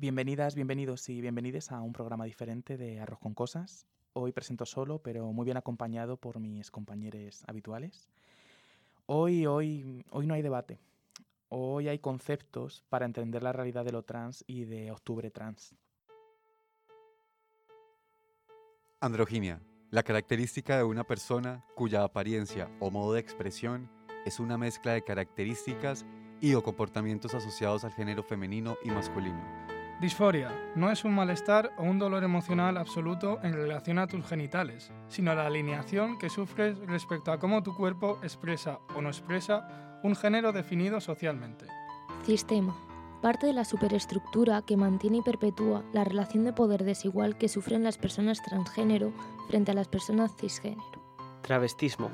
Bienvenidas, bienvenidos y bienvenides a un programa diferente de Arroz con Cosas. Hoy presento solo, pero muy bien acompañado por mis compañeros habituales. Hoy, hoy, hoy no hay debate. Hoy hay conceptos para entender la realidad de lo trans y de Octubre Trans. Androginia, la característica de una persona cuya apariencia o modo de expresión es una mezcla de características y o comportamientos asociados al género femenino y masculino. Disforia no es un malestar o un dolor emocional absoluto en relación a tus genitales, sino la alineación que sufres respecto a cómo tu cuerpo expresa o no expresa un género definido socialmente. Sistema. Parte de la superestructura que mantiene y perpetúa la relación de poder desigual que sufren las personas transgénero frente a las personas cisgénero. Travestismo.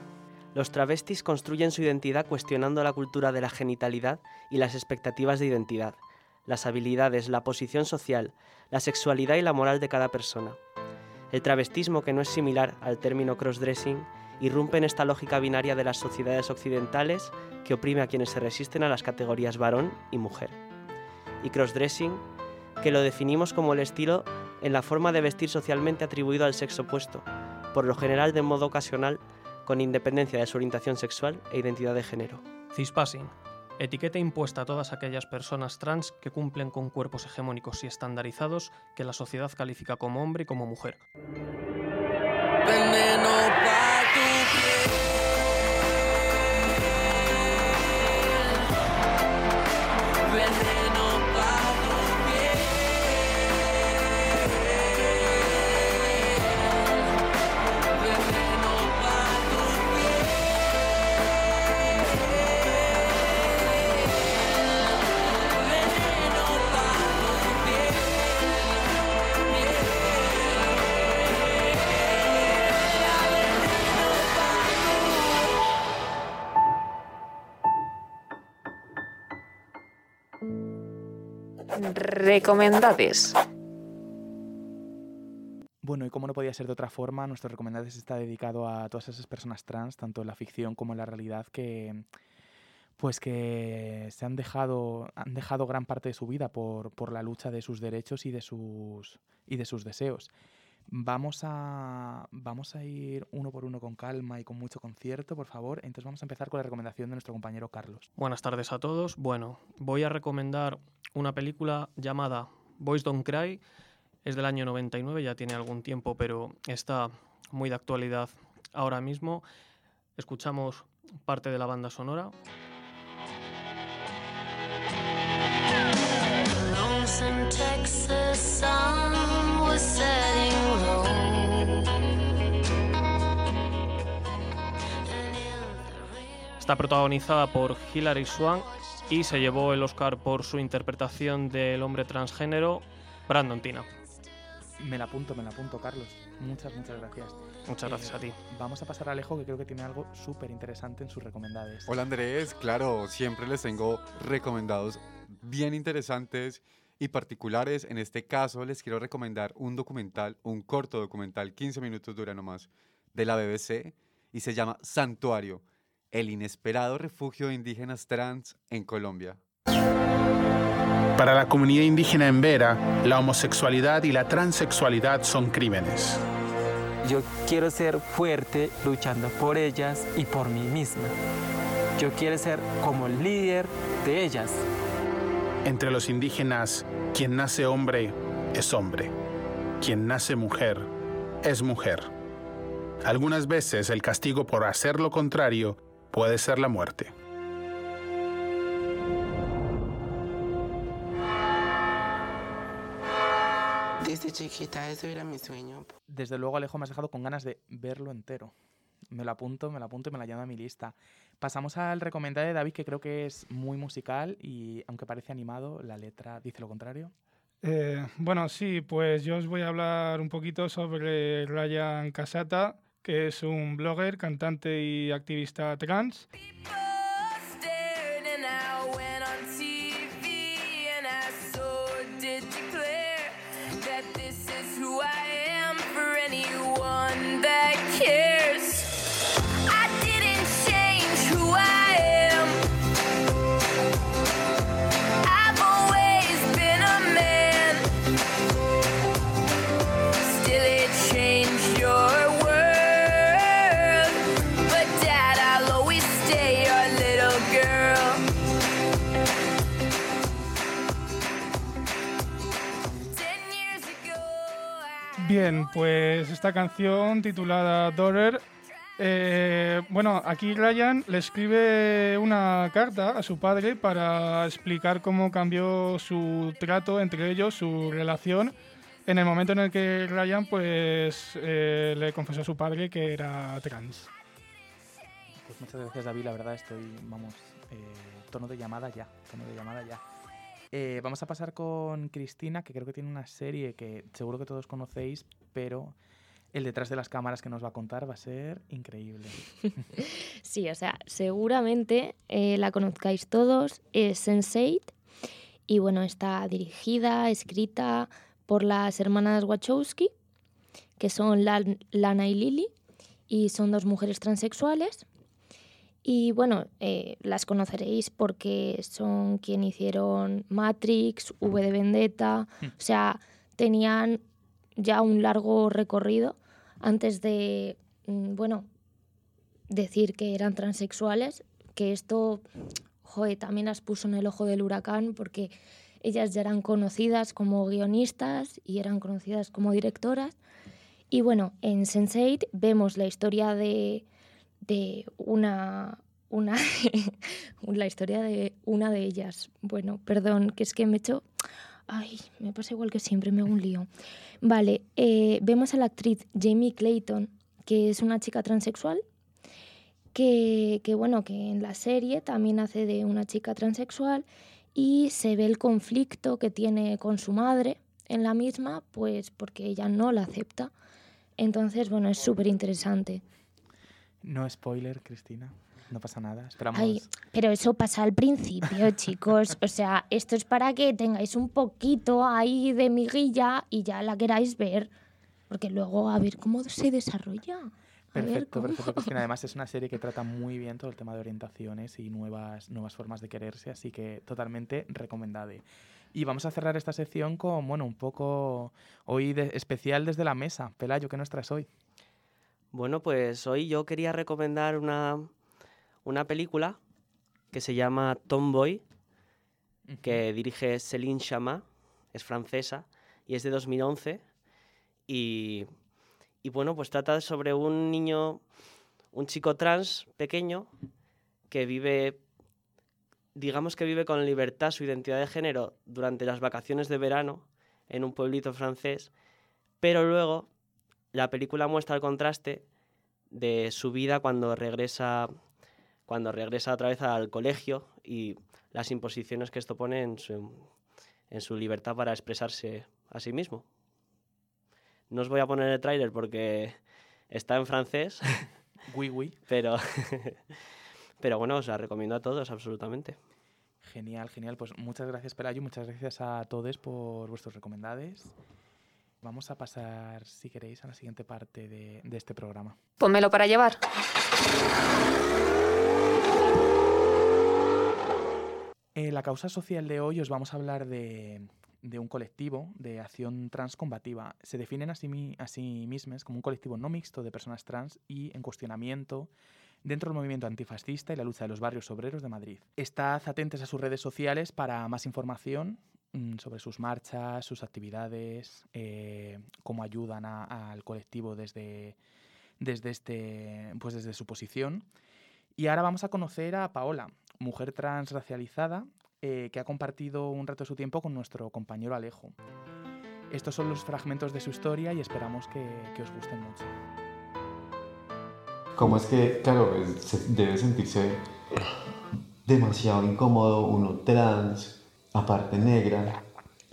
Los travestis construyen su identidad cuestionando la cultura de la genitalidad y las expectativas de identidad, las habilidades, la posición social, la sexualidad y la moral de cada persona. El travestismo, que no es similar al término crossdressing, irrumpe en esta lógica binaria de las sociedades occidentales que oprime a quienes se resisten a las categorías varón y mujer. Y crossdressing, que lo definimos como el estilo en la forma de vestir socialmente atribuido al sexo opuesto, por lo general de modo ocasional, con independencia de su orientación sexual e identidad de género. Cispassing. Etiqueta impuesta a todas aquellas personas trans que cumplen con cuerpos hegemónicos y estandarizados que la sociedad califica como hombre y como mujer. Recomendades. Bueno, y como no podía ser de otra forma, nuestro recomendades está dedicado a todas esas personas trans, tanto en la ficción como en la realidad, que pues que se han dejado, han dejado gran parte de su vida por, por la lucha de sus derechos y de sus, y de sus deseos. Vamos a, vamos a ir uno por uno con calma y con mucho concierto, por favor. Entonces vamos a empezar con la recomendación de nuestro compañero Carlos. Buenas tardes a todos. Bueno, voy a recomendar una película llamada Boys Don't Cry. Es del año 99, ya tiene algún tiempo, pero está muy de actualidad ahora mismo. Escuchamos parte de la banda sonora. Está protagonizada por Hilary Swank y se llevó el Oscar por su interpretación del hombre transgénero Brandon Tina. Me la apunto, me la apunto, Carlos. Muchas, muchas gracias. Muchas gracias a ti. Vamos a pasar a Alejo, que creo que tiene algo súper interesante en sus recomendades. Hola Andrés, claro, siempre les tengo recomendados bien interesantes y particulares. En este caso les quiero recomendar un documental, un corto documental, 15 minutos dura nomás, de la BBC y se llama Santuario, el inesperado refugio de indígenas trans en Colombia. Para la comunidad indígena en Vera, la homosexualidad y la transexualidad son crímenes. Yo quiero ser fuerte luchando por ellas y por mí misma. Yo quiero ser como líder de ellas. Entre los indígenas, quien nace hombre es hombre. Quien nace mujer es mujer. Algunas veces el castigo por hacer lo contrario puede ser la muerte. Desde chiquita eso era mi sueño. Desde luego, Alejo, me has dejado con ganas de verlo entero. Me lo apunto, me lo apunto y me la llamo a mi lista. Pasamos al recomendado de David, que creo que es muy musical y aunque parece animado, la letra dice lo contrario. Eh, bueno, sí, pues yo os voy a hablar un poquito sobre Ryan Casata, que es un blogger, cantante y activista trans. Pues esta canción titulada Daughter, eh, bueno, aquí Ryan le escribe una carta a su padre para explicar cómo cambió su trato entre ellos, su relación, en el momento en el que Ryan pues eh, le confesó a su padre que era trans. Pues muchas gracias, David. La verdad estoy, vamos, eh, tono de llamada ya. Tono de llamada ya. Eh, vamos a pasar con Cristina, que creo que tiene una serie que seguro que todos conocéis, pero el detrás de las cámaras que nos va a contar va a ser increíble. Sí, o sea, seguramente eh, la conozcáis todos, es Sense8 y bueno, está dirigida, escrita por las hermanas Wachowski, que son Lan- Lana y Lily, y son dos mujeres transexuales. Y bueno, eh, las conoceréis porque son quien hicieron Matrix, V de Vendetta, o sea, tenían ya un largo recorrido antes de, mm, bueno, decir que eran transexuales, que esto, joder, también las puso en el ojo del huracán porque ellas ya eran conocidas como guionistas y eran conocidas como directoras. Y bueno, en Sense8 vemos la historia de, de una, una la historia de una de ellas. Bueno, perdón, que es que me he hecho... Ay, me pasa igual que siempre, me hago un lío. Vale, eh, vemos a la actriz Jamie Clayton, que es una chica transexual, que, que, bueno, que en la serie también hace de una chica transexual y se ve el conflicto que tiene con su madre en la misma, pues porque ella no la acepta. Entonces, bueno, es súper interesante. No spoiler, Cristina. No pasa nada. Esperamos. Ay, pero eso pasa al principio, chicos. O sea, esto es para que tengáis un poquito ahí de miguilla y ya la queráis ver. Porque luego a ver cómo se desarrolla. A Perfecto, perfecto. Cristina. Además es una serie que trata muy bien todo el tema de orientaciones y nuevas, nuevas formas de quererse, así que totalmente recomendada. Y vamos a cerrar esta sección con, bueno, un poco hoy de- especial desde la mesa. Pelayo, ¿qué nos traes hoy? Bueno, pues hoy yo quería recomendar una, una película que se llama Tomboy, que dirige Céline Chama, es francesa y es de 2011. Y, y bueno, pues trata sobre un niño, un chico trans pequeño que vive, digamos que vive con libertad su identidad de género durante las vacaciones de verano en un pueblito francés, pero luego la película muestra el contraste de su vida cuando regresa cuando regresa otra vez al colegio y las imposiciones que esto pone en su, en su libertad para expresarse a sí mismo. No os voy a poner el tráiler porque está en francés. Oui, oui. Pero, pero bueno, os la recomiendo a todos, absolutamente. Genial, genial. Pues muchas gracias, Pelayo. Muchas gracias a todos por vuestros recomendades. Vamos a pasar, si queréis, a la siguiente parte de, de este programa. Pónmelo para llevar. En la causa social de hoy os vamos a hablar de, de un colectivo de acción transcombativa. Se definen a sí, a sí mismos como un colectivo no mixto de personas trans y en cuestionamiento dentro del movimiento antifascista y la lucha de los barrios obreros de Madrid. Estad atentos a sus redes sociales para más información sobre sus marchas, sus actividades, eh, cómo ayudan al colectivo desde, desde, este, pues desde su posición. Y ahora vamos a conocer a Paola, mujer transracializada eh, que ha compartido un rato de su tiempo con nuestro compañero Alejo. Estos son los fragmentos de su historia y esperamos que, que os gusten mucho. cómo es que, claro, debe sentirse demasiado incómodo uno trans, aparte negra,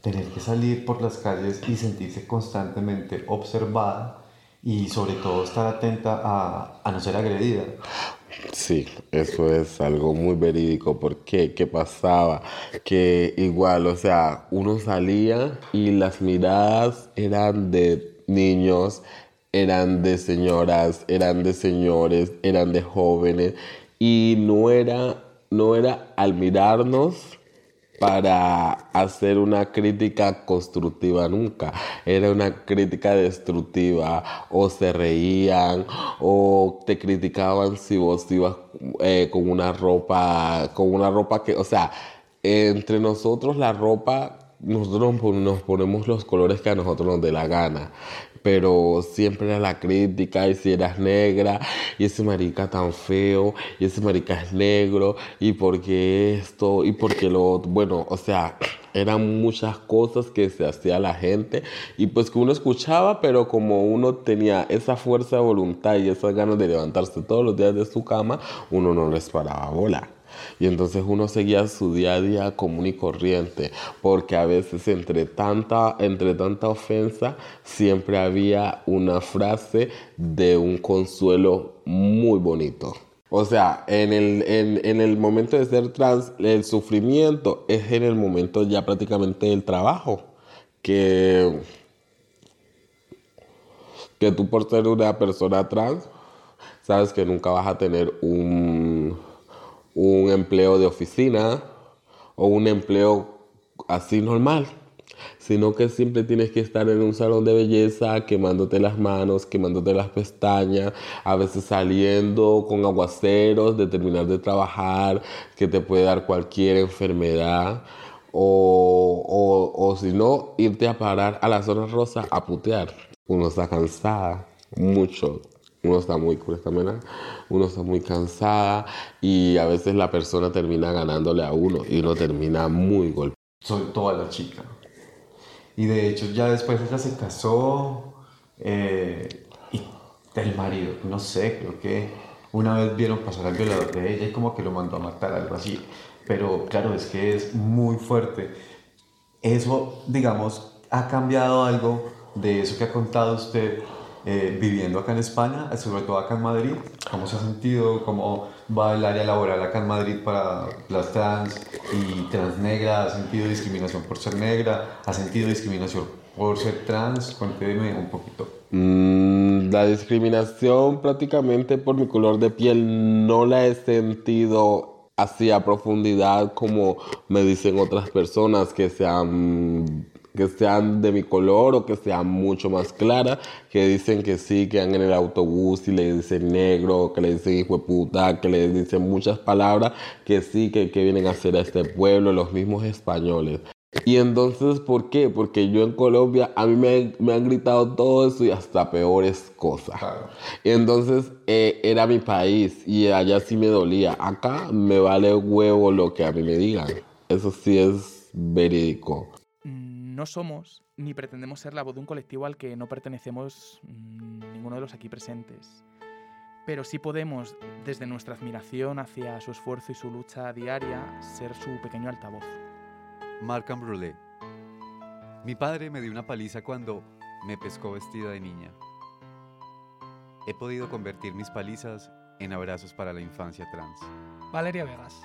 tener que salir por las calles y sentirse constantemente observada y sobre todo estar atenta a, no ser agredida. Sí, eso es algo muy verídico. porque ¿Qué pasaba? Que igual, o sea, uno salía y las miradas eran de niños, eran de señoras, eran de señores, eran de jóvenes y no era, no era al mirarnos para hacer una crítica constructiva nunca. Era una crítica destructiva. O se reían o te criticaban si vos ibas eh, con una ropa, con una ropa que, o sea, entre nosotros la ropa, nosotros nos pon- nos ponemos los colores que a nosotros nos dé la gana. Pero siempre era la crítica, y si eras negra, y ese marica tan feo, y ese marica es negro, y por qué esto, y por qué lo. Bueno, o sea, eran muchas cosas que se hacía la gente, y pues que uno escuchaba, pero como uno tenía esa fuerza de voluntad y esas ganas de levantarse todos los días de su cama, uno no les paraba bola. Y entonces uno seguía su día a día común y corriente, porque a veces entre tanta, entre tanta ofensa siempre había una frase de un consuelo muy bonito. O sea, en el, en, en el momento de ser trans, el sufrimiento es en el momento ya prácticamente del trabajo, que, que tú por ser una persona trans, sabes que nunca vas a tener un, un empleo de oficina o un empleo así normal, sino que siempre tienes que estar en un salón de belleza quemándote las manos, quemándote las pestañas, a veces saliendo con aguaceros de terminar de trabajar, que te puede dar cualquier enfermedad. O, o, o si no, irte a parar a la zona rosa a putear. Uno está cansada, mucho. Uno está muy, ¿cómo uno está muy cansada y a veces la persona termina ganándole a uno y uno termina muy golpeado. Soy toda la chica. Y de hecho ya después ella se casó eh, y el marido, no sé, creo que una vez vieron pasar al violador de ella y como que lo mandó a matar, algo así. Pero claro, es que es muy fuerte. Eso, digamos, ha cambiado algo de eso que ha contado usted eh, viviendo acá en España, sobre todo acá en Madrid. ¿Cómo se ha sentido? ¿Cómo va el área laboral acá en Madrid para las trans y trans negras? ¿Ha sentido discriminación por ser negra? ¿Ha sentido discriminación por ser trans? Cuénteme un poquito. Mm, la discriminación prácticamente por mi color de piel no la he sentido así a profundidad como me dicen otras personas que sean que sean de mi color o que sean mucho más claras, que dicen que sí, que van en el autobús y le dicen negro, que le dicen hijo de puta, que le dicen muchas palabras que sí, que, que vienen a hacer a este pueblo, los mismos españoles. Y entonces, ¿por qué? Porque yo en Colombia, a mí me, me han gritado todo eso y hasta peores cosas. Y entonces eh, era mi país y allá sí me dolía. Acá me vale huevo lo que a mí me digan. Eso sí es verídico. No somos ni pretendemos ser la voz de un colectivo al que no pertenecemos mm, ninguno de los aquí presentes. Pero sí podemos, desde nuestra admiración hacia su esfuerzo y su lucha diaria, ser su pequeño altavoz. Markham Brulé. Mi padre me dio una paliza cuando me pescó vestida de niña. He podido convertir mis palizas en abrazos para la infancia trans. Valeria Vegas.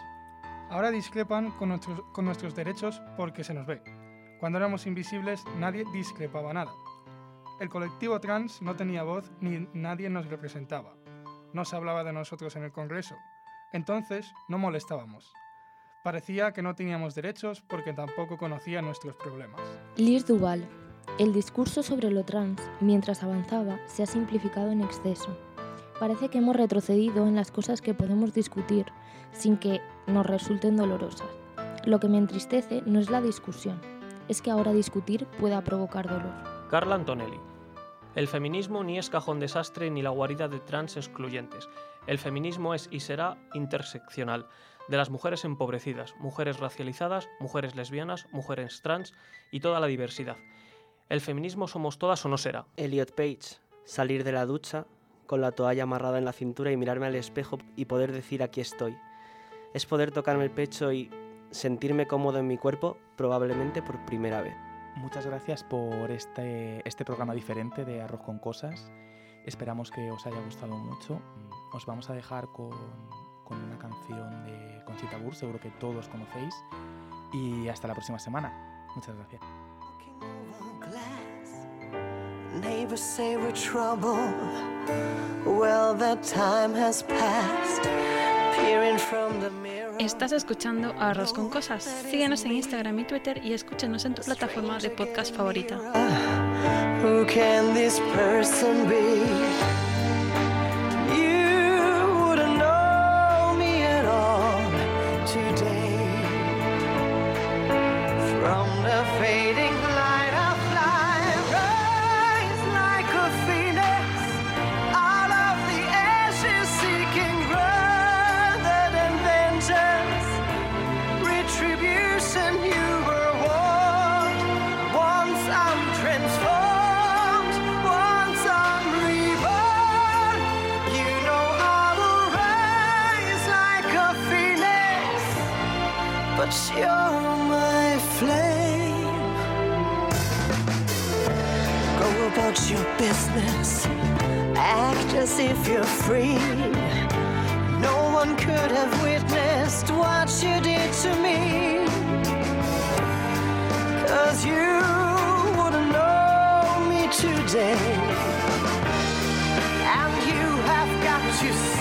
Ahora discrepan con nuestros, con nuestros derechos porque se nos ve. Cuando éramos invisibles nadie discrepaba nada. El colectivo trans no tenía voz ni nadie nos representaba. No se hablaba de nosotros en el Congreso. Entonces no molestábamos. Parecía que no teníamos derechos porque tampoco conocía nuestros problemas. Liz Duval. El discurso sobre lo trans, mientras avanzaba, se ha simplificado en exceso. Parece que hemos retrocedido en las cosas que podemos discutir sin que nos resulten dolorosas. Lo que me entristece no es la discusión, es que ahora discutir pueda provocar dolor. Carla Antonelli. El feminismo ni es cajón desastre ni la guarida de trans excluyentes. El feminismo es y será interseccional, de las mujeres empobrecidas, mujeres racializadas, mujeres lesbianas, mujeres trans y toda la diversidad. El feminismo somos todas o no será. Elliot Page. Salir de la ducha, con la toalla amarrada en la cintura y mirarme al espejo y poder decir aquí estoy. Es poder tocarme el pecho y sentirme cómodo en mi cuerpo, probablemente por primera vez. Muchas gracias por este, este programa diferente de Arroz con Cosas. Esperamos que os haya gustado mucho. Os vamos a dejar con, con una canción de Conchita Wurst, seguro que todos conocéis. Y hasta la próxima semana. Muchas gracias. Neighbors say we're trouble. Well, that time has passed. Peering from the mirror. Estás escuchando Arroz con Cosas. Síguenos en Instagram y Twitter y escúchanos en tu plataforma de podcast favorita. Who can this person be? but you're my flame. Go about your business, act as if you're free. No one could have witnessed what you did to me. Cause you wouldn't know me today, and you have got to